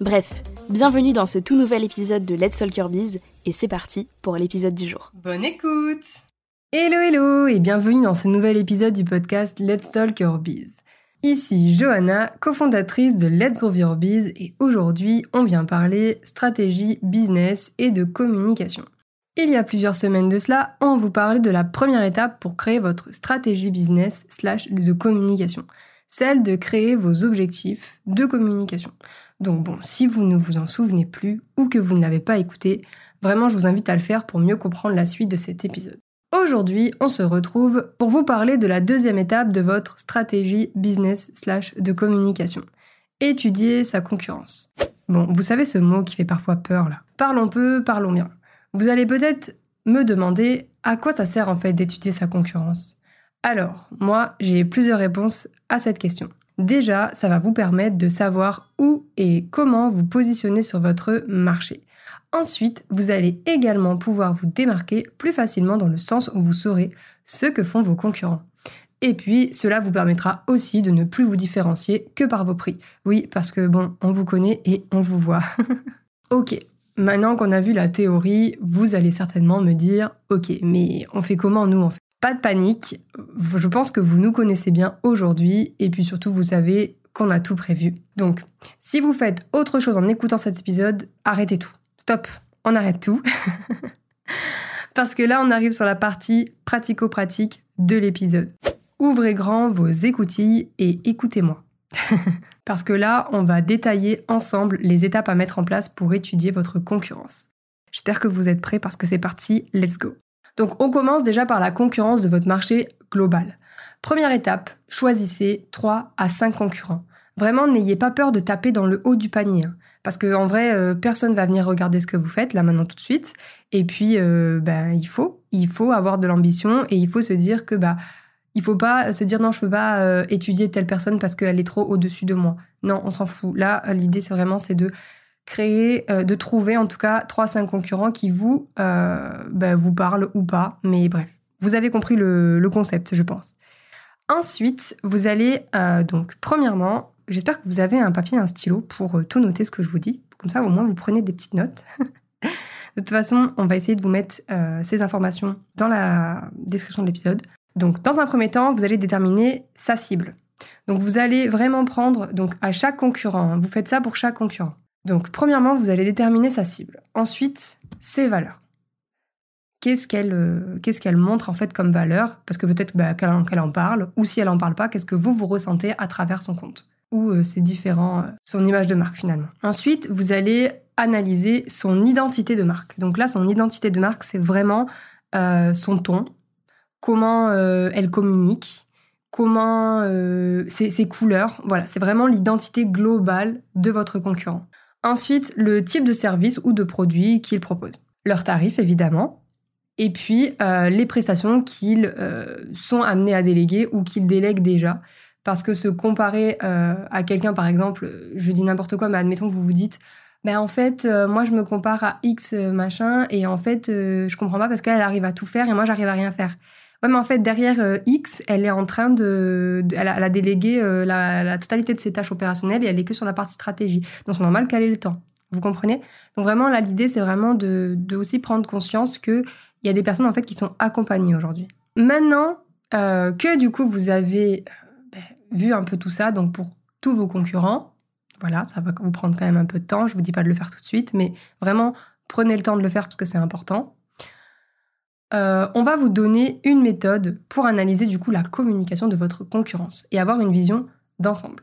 Bref, bienvenue dans ce tout nouvel épisode de Let's Talk Your Biz et c'est parti pour l'épisode du jour. Bonne écoute Hello hello et bienvenue dans ce nouvel épisode du podcast Let's Talk Your Biz. Ici Johanna, cofondatrice de Let's Grow Your Biz et aujourd'hui on vient parler stratégie, business et de communication. Il y a plusieurs semaines de cela, on vous parlait de la première étape pour créer votre stratégie business slash de communication, celle de créer vos objectifs de communication. Donc bon, si vous ne vous en souvenez plus ou que vous ne l'avez pas écouté, vraiment je vous invite à le faire pour mieux comprendre la suite de cet épisode. Aujourd'hui, on se retrouve pour vous parler de la deuxième étape de votre stratégie business slash de communication. Étudier sa concurrence. Bon, vous savez ce mot qui fait parfois peur là. Parlons peu, parlons bien. Vous allez peut-être me demander à quoi ça sert en fait d'étudier sa concurrence? Alors, moi, j'ai plusieurs réponses à cette question. Déjà, ça va vous permettre de savoir où et comment vous positionner sur votre marché. Ensuite, vous allez également pouvoir vous démarquer plus facilement dans le sens où vous saurez ce que font vos concurrents. Et puis, cela vous permettra aussi de ne plus vous différencier que par vos prix. Oui, parce que bon, on vous connaît et on vous voit. ok, maintenant qu'on a vu la théorie, vous allez certainement me dire, ok, mais on fait comment nous en fait? Pas de panique, je pense que vous nous connaissez bien aujourd'hui et puis surtout vous savez qu'on a tout prévu. Donc, si vous faites autre chose en écoutant cet épisode, arrêtez tout. Stop, on arrête tout. Parce que là, on arrive sur la partie pratico-pratique de l'épisode. Ouvrez grand vos écoutilles et écoutez-moi. Parce que là, on va détailler ensemble les étapes à mettre en place pour étudier votre concurrence. J'espère que vous êtes prêts parce que c'est parti, let's go. Donc on commence déjà par la concurrence de votre marché global. Première étape, choisissez 3 à 5 concurrents. Vraiment, n'ayez pas peur de taper dans le haut du panier. Hein. parce qu'en vrai, euh, personne va venir regarder ce que vous faites là maintenant tout de suite. Et puis, euh, ben, il faut, il faut avoir de l'ambition et il faut se dire que bah, il faut pas se dire non, je peux pas euh, étudier telle personne parce qu'elle est trop au-dessus de moi. Non, on s'en fout. Là, l'idée c'est vraiment c'est de créer, euh, de trouver en tout cas 3-5 concurrents qui vous, euh, bah, vous parlent ou pas. Mais bref, vous avez compris le, concept, je pense. Ensuite, vous allez euh, donc, premièrement, j'espère que vous avez un papier et un stylo pour tout noter ce que je vous dis. Comme ça, au moins, vous prenez des petites notes. de toute façon, on va essayer de vous mettre ces informations dans la description de l'épisode. Donc, dans un premier temps, vous allez déterminer sa cible. Donc, vous allez vraiment prendre donc à chaque concurrent. Hein, vous faites ça pour chaque concurrent. Donc, premièrement, vous allez déterminer sa cible. Ensuite, ses valeurs. Qu'est-ce qu'elle euh, montre en fait comme valeur? Parce que peut-être bah, qu'elle en parle, ou si elle en parle pas, qu'est-ce que vous vous ressentez à travers son compte? Ou euh, différent, euh, son image de marque finalement. Ensuite, vous allez analyser son identité de marque. Donc là, son identité de marque, c'est vraiment son ton, comment elle communique, comment ses, ses couleurs. Voilà, c'est vraiment l'identité globale de votre concurrent. Ensuite, le type de service ou de produit qu'ils proposent. Leurs tarifs, évidemment. Et puis, euh, les prestations qu'ils euh, sont amenés à déléguer ou qu'ils délèguent déjà. Parce que se comparer euh, à quelqu'un, par exemple, je dis n'importe quoi, mais admettons que vous vous dites, ben en fait, moi je me compare à X machin, et en fait, je comprends pas parce qu'elle arrive à tout faire et moi j'arrive à rien faire. Ouais, mais en fait, derrière euh, X, elle est en train de. elle, a, délégué euh, la, totalité de ses tâches opérationnelles et elle est que sur la partie stratégie. Donc c'est normal qu'elle ait le temps. Vous comprenez? Donc vraiment, là, l'idée, c'est vraiment de, aussi prendre conscience qu'il y a des personnes en fait qui sont accompagnées aujourd'hui. Maintenant euh, que du coup, vous avez ben, vu un peu tout ça, donc pour tous vos concurrents, voilà, ça va vous prendre quand même un peu de temps. Je vous dis pas de le faire tout de suite, mais vraiment, prenez le temps de le faire parce que c'est important. Euh, on va vous donner une méthode pour analyser du coup la communication de votre concurrence et avoir une vision d'ensemble.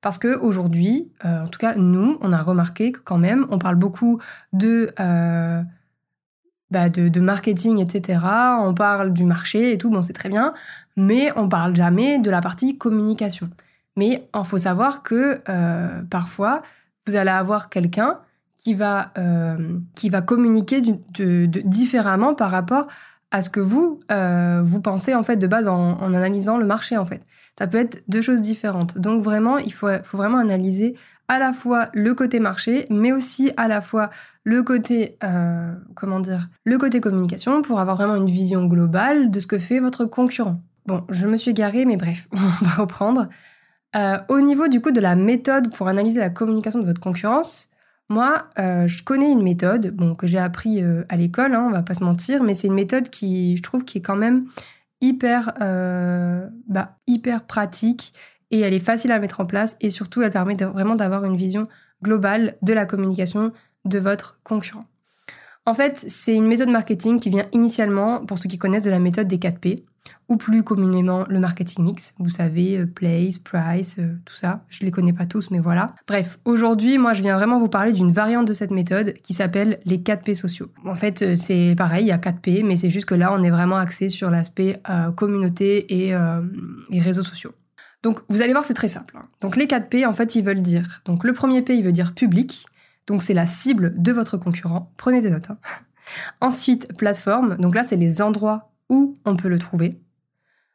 Parce que aujourd'hui, euh, en tout cas nous, on a remarqué que quand même, on parle beaucoup de, euh, bah, de, marketing, etc. On parle du marché et tout, bon c'est très bien, mais on parle jamais de la partie communication. Mais il faut savoir que parfois, vous allez avoir quelqu'un qui va, euh, qui va communiquer différemment par rapport à ce que vous, euh, vous pensez en fait de base en, analysant le marché en fait. Ça peut être deux choses différentes. Donc vraiment, il faut, faut vraiment analyser à la fois le côté marché, mais aussi à la fois le côté, euh, comment dire, le côté communication pour avoir vraiment une vision globale de ce que fait votre concurrent. Bon, je me suis garée, mais bref, on va reprendre. au niveau du coup de la méthode pour analyser la communication de votre concurrence, moi, euh, je connais une méthode bon, que j'ai appris euh, à l'école, hein, on va pas se mentir, mais c'est une méthode qui, je trouve, qui est quand même hyper, euh, bah, hyper pratique et elle est facile à mettre en place et surtout, elle permet vraiment d'avoir une vision globale de la communication de votre concurrent. En fait, c'est une méthode marketing qui vient initialement, pour ceux qui connaissent, de la méthode des 4 P ou plus communément le marketing mix. Vous savez, euh, place, price, euh, tout ça. Je les connais pas tous, mais voilà. Bref, aujourd'hui, moi, je viens vraiment vous parler d'une variante de cette méthode qui s'appelle les 4P sociaux. En fait, euh, c'est pareil, il y a 4P, mais c'est juste que là, on est vraiment axé sur l'aspect communauté et, réseaux sociaux. Donc, vous allez voir, c'est très simple. Hein. Donc, les 4P, en fait, ils veulent dire. Donc, le premier P, il veut dire public. Donc, c'est la cible de votre concurrent. Prenez des notes. Hein. Ensuite, plateforme. Donc là, c'est les endroits où on peut le trouver.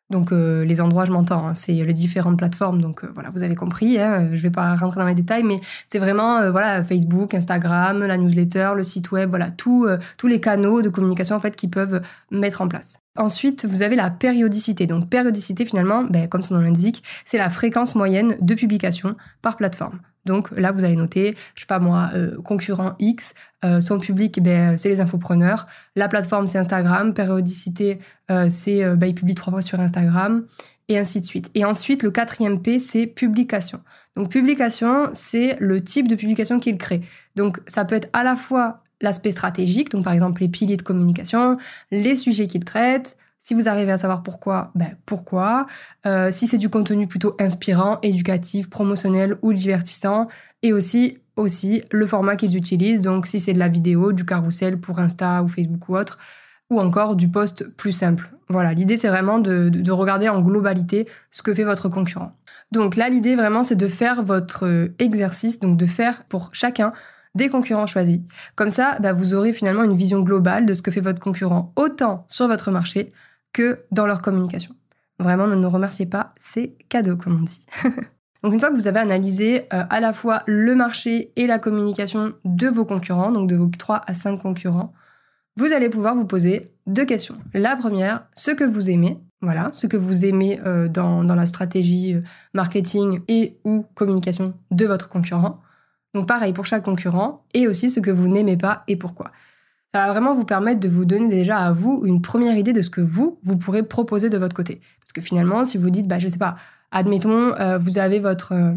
Donc euh, les endroits, je m'entends, hein, c'est les différentes plateformes. Donc euh, voilà, vous avez compris. Hein, je vais pas rentrer dans les détails, mais c'est vraiment euh, voilà Facebook, Instagram, la newsletter, le site web, voilà tous les canaux de communication en fait qui peuvent mettre en place. Ensuite, vous avez la périodicité. Donc périodicité finalement, ben, comme son nom l'indique, c'est la fréquence moyenne de publication par plateforme. Donc là, vous allez noter, je sais pas moi, euh, concurrent X, euh, son public, ben, c'est les infopreneurs. La plateforme, c'est Instagram. Périodicité, euh, c'est ben, il publie trois fois sur Instagram, et ainsi de suite. Et ensuite, le quatrième P, c'est publication. Donc publication, c'est le type de publication qu'il crée. Donc ça peut être à la fois l'aspect stratégique, donc par exemple les piliers de communication, les sujets qu'il traite, si vous arrivez à savoir pourquoi, ben pourquoi. Euh, si c'est du contenu plutôt inspirant, éducatif, promotionnel ou divertissant. Et aussi, aussi le format qu'ils utilisent. Donc si c'est de la vidéo, du carrousel pour Insta ou Facebook ou autre. Ou encore du post plus simple. Voilà, l'idée c'est vraiment de, de, regarder en globalité ce que fait votre concurrent. Donc là, l'idée vraiment c'est de faire votre exercice, donc de faire pour chacun des concurrents choisis. Comme ça, bah, vous aurez finalement une vision globale de ce que fait votre concurrent, autant sur votre marché que dans leur communication. Vraiment, ne nous remerciez pas, c'est cadeau, comme on dit. donc une fois que vous avez analysé euh, à la fois le marché et la communication de vos concurrents, donc de vos 3 à 5 concurrents, vous allez pouvoir vous poser deux questions. La première, ce que vous aimez, voilà, ce que vous aimez euh, dans, dans, la stratégie euh, marketing et ou communication de votre concurrent. Donc pareil pour chaque concurrent, et aussi ce que vous n'aimez pas et pourquoi. Ça va vraiment vous permettre de vous donner déjà à vous une première idée de ce que vous, vous pourrez proposer de votre côté. Parce que finalement, si vous dites, bah, je sais pas, admettons, euh, vous avez votre, euh,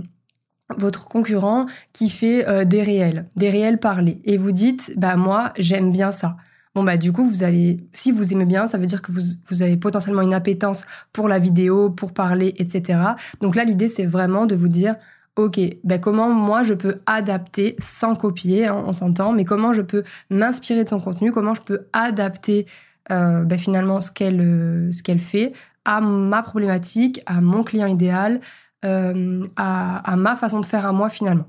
votre concurrent qui fait euh, des réels, des réels parlés, et vous dites, bah, moi, j'aime bien ça. Bon, bah, du coup, vous allez, si vous aimez bien, ça veut dire que vous, vous avez potentiellement une appétence pour la vidéo, pour parler, etc. Donc là, l'idée, c'est vraiment de vous dire, ok, ben comment moi je peux adapter, sans copier, hein, on s'entend, mais comment je peux m'inspirer de son contenu, comment je peux adapter euh, ben finalement ce qu'elle euh, ce qu'elle fait à ma problématique, à mon client idéal, euh, à, ma façon de faire à moi finalement.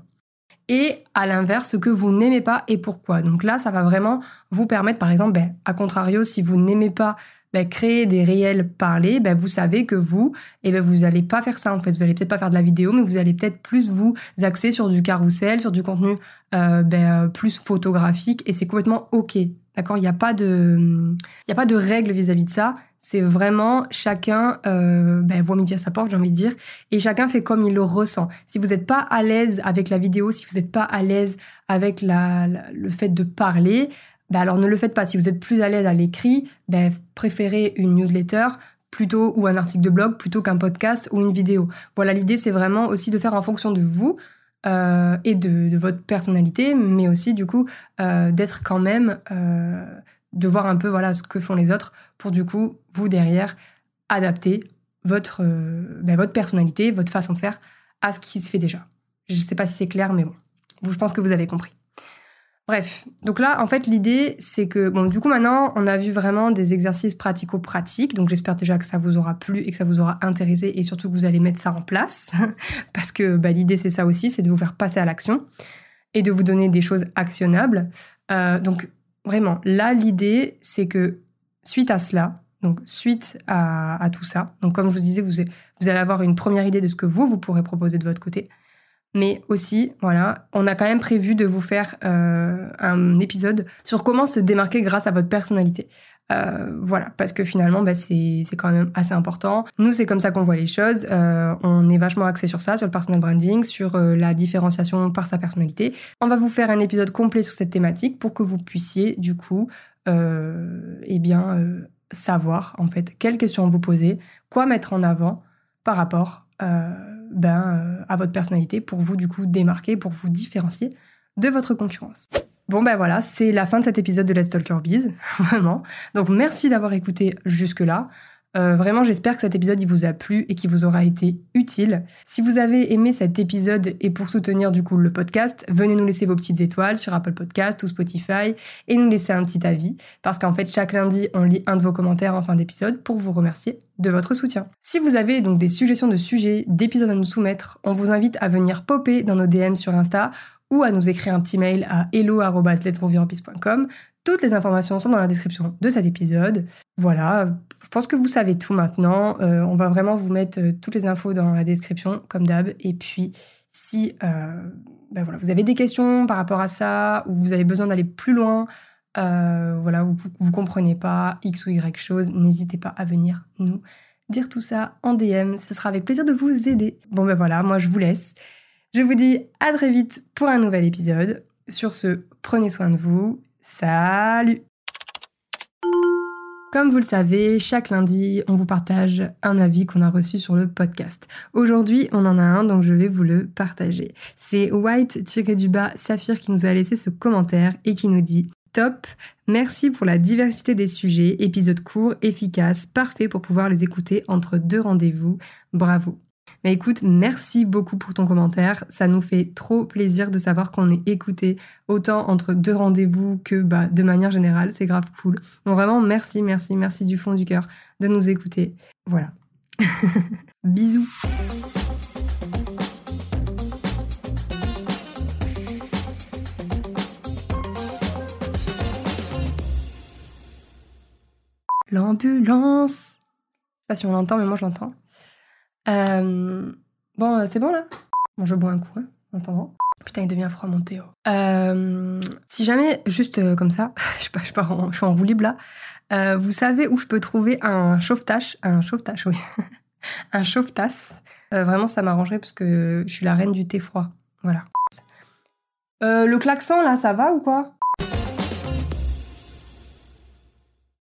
Et à l'inverse, ce que vous n'aimez pas et pourquoi. Donc là, ça va vraiment vous permettre, par exemple, ben, à contrario, si vous n'aimez pas ben, créer des réels parlés, ben, vous savez que vous, eh ben, vous n'allez pas faire ça en fait. Vous n'allez peut-être pas faire de la vidéo, mais vous allez peut-être plus vous axer sur du carrousel, sur du contenu euh, ben, plus photographique, et c'est complètement ok. D'accord? Il n'y a pas de, il a pas de règle vis-à-vis de ça. C'est vraiment chacun euh, ben, voit midi à sa porte, j'ai envie de dire, et chacun fait comme il le ressent. Si vous n'êtes pas à l'aise avec la vidéo, si vous n'êtes pas à l'aise avec la, le fait de parler, ben alors ne le faites pas. Si vous êtes plus à l'aise à l'écrit, ben préférez une newsletter plutôt ou un article de blog plutôt qu'un podcast ou une vidéo. Voilà, l'idée c'est vraiment aussi de faire en fonction de vous euh, et de, votre personnalité, mais aussi du coup euh, d'être quand même, euh, de voir un peu voilà ce que font les autres pour du coup vous derrière adapter votre ben, votre personnalité, votre façon de faire à ce qui se fait déjà. Je ne sais pas si c'est clair, mais bon, je pense que vous avez compris. Bref, donc là, en fait, l'idée, c'est que, bon, du coup, maintenant, on a vu vraiment des exercices pratico-pratiques. Donc, j'espère déjà que ça vous aura plu et que ça vous aura intéressé et surtout que vous allez mettre ça en place. Parce que bah, l'idée, c'est ça aussi, c'est de vous faire passer à l'action et de vous donner des choses actionnables. Euh, donc, vraiment, là, l'idée, c'est que suite à cela, donc suite à, tout ça, donc comme je vous disais, vous, vous allez avoir une première idée de ce que vous, vous pourrez proposer de votre côté. Mais aussi, voilà, on a quand même prévu de vous faire euh, un épisode sur comment se démarquer grâce à votre personnalité. Euh, voilà, parce que finalement, bah, c'est quand même assez important. Nous, c'est comme ça qu'on voit les choses. Euh, on est vachement axé sur ça, sur le personal branding, sur la différenciation par sa personnalité. On va vous faire un épisode complet sur cette thématique pour que vous puissiez, du coup, eh bien, savoir, en fait, quelles questions vous poser, quoi mettre en avant par rapport ben, euh, à votre personnalité pour vous, du coup, démarquer, pour vous différencier de votre concurrence. Bon ben voilà, c'est la fin de cet épisode de Let's Talk Your Biz, vraiment. Donc merci d'avoir écouté jusque-là. Euh, vraiment, j'espère que cet épisode il vous a plu et qu'il vous aura été utile. Si vous avez aimé cet épisode et pour soutenir du coup le podcast, venez nous laisser vos petites étoiles sur Apple Podcast ou Spotify et nous laisser un petit avis parce qu'en fait chaque lundi on lit un de vos commentaires en fin d'épisode pour vous remercier de votre soutien. Si vous avez donc des suggestions de sujets, d'épisodes à nous soumettre, on vous invite à venir popper dans nos DM sur Insta ou à nous écrire un petit mail à hello@letsgroovyourpeace.com. Toutes les informations sont dans la description de cet épisode. Voilà, je pense que vous savez tout maintenant. Euh, on va vraiment vous mettre euh, toutes les infos dans la description, comme d'hab. Et puis, si euh, ben voilà, vous avez des questions par rapport à ça, ou vous avez besoin d'aller plus loin, voilà, vous ne comprenez pas X ou Y chose, n'hésitez pas à venir nous dire tout ça en DM. Ce sera avec plaisir de vous aider. Bon ben voilà, moi je vous laisse. Je vous dis à très vite pour un nouvel épisode. Sur ce, prenez soin de vous. Salut comme vous le savez, chaque lundi, on vous partage un avis qu'on a reçu sur le podcast. Aujourd'hui, on en a un, donc je vais vous le partager. C'est White-du-bas Saphir qui nous a laissé ce commentaire et qui nous dit Top, merci pour la diversité des sujets, épisode court, efficace, parfait pour pouvoir les écouter entre deux rendez-vous. Bravo. Mais écoute, merci beaucoup pour ton commentaire. Ça nous fait trop plaisir de savoir qu'on est écouté autant entre deux rendez-vous que bah, de manière générale. C'est grave cool. Donc vraiment, merci, merci, merci du fond du cœur de nous écouter. Voilà. Bisous. L'ambulance. Je sais pas si on l'entend, mais moi je l'entends. Euh, bon, euh, c'est bon là? Bon, je bois un coup, hein, en attendant. Putain, il devient froid mon Théo. Euh, si jamais, juste comme ça, je, je, en, je suis en roue libre là, vous savez où je peux trouver un chauffe-tache Un chauffe-tache, oui. un chauffe-tasse. vraiment, ça m'arrangerait parce que je suis la reine du thé froid. Voilà. le klaxon là, ça va ou quoi?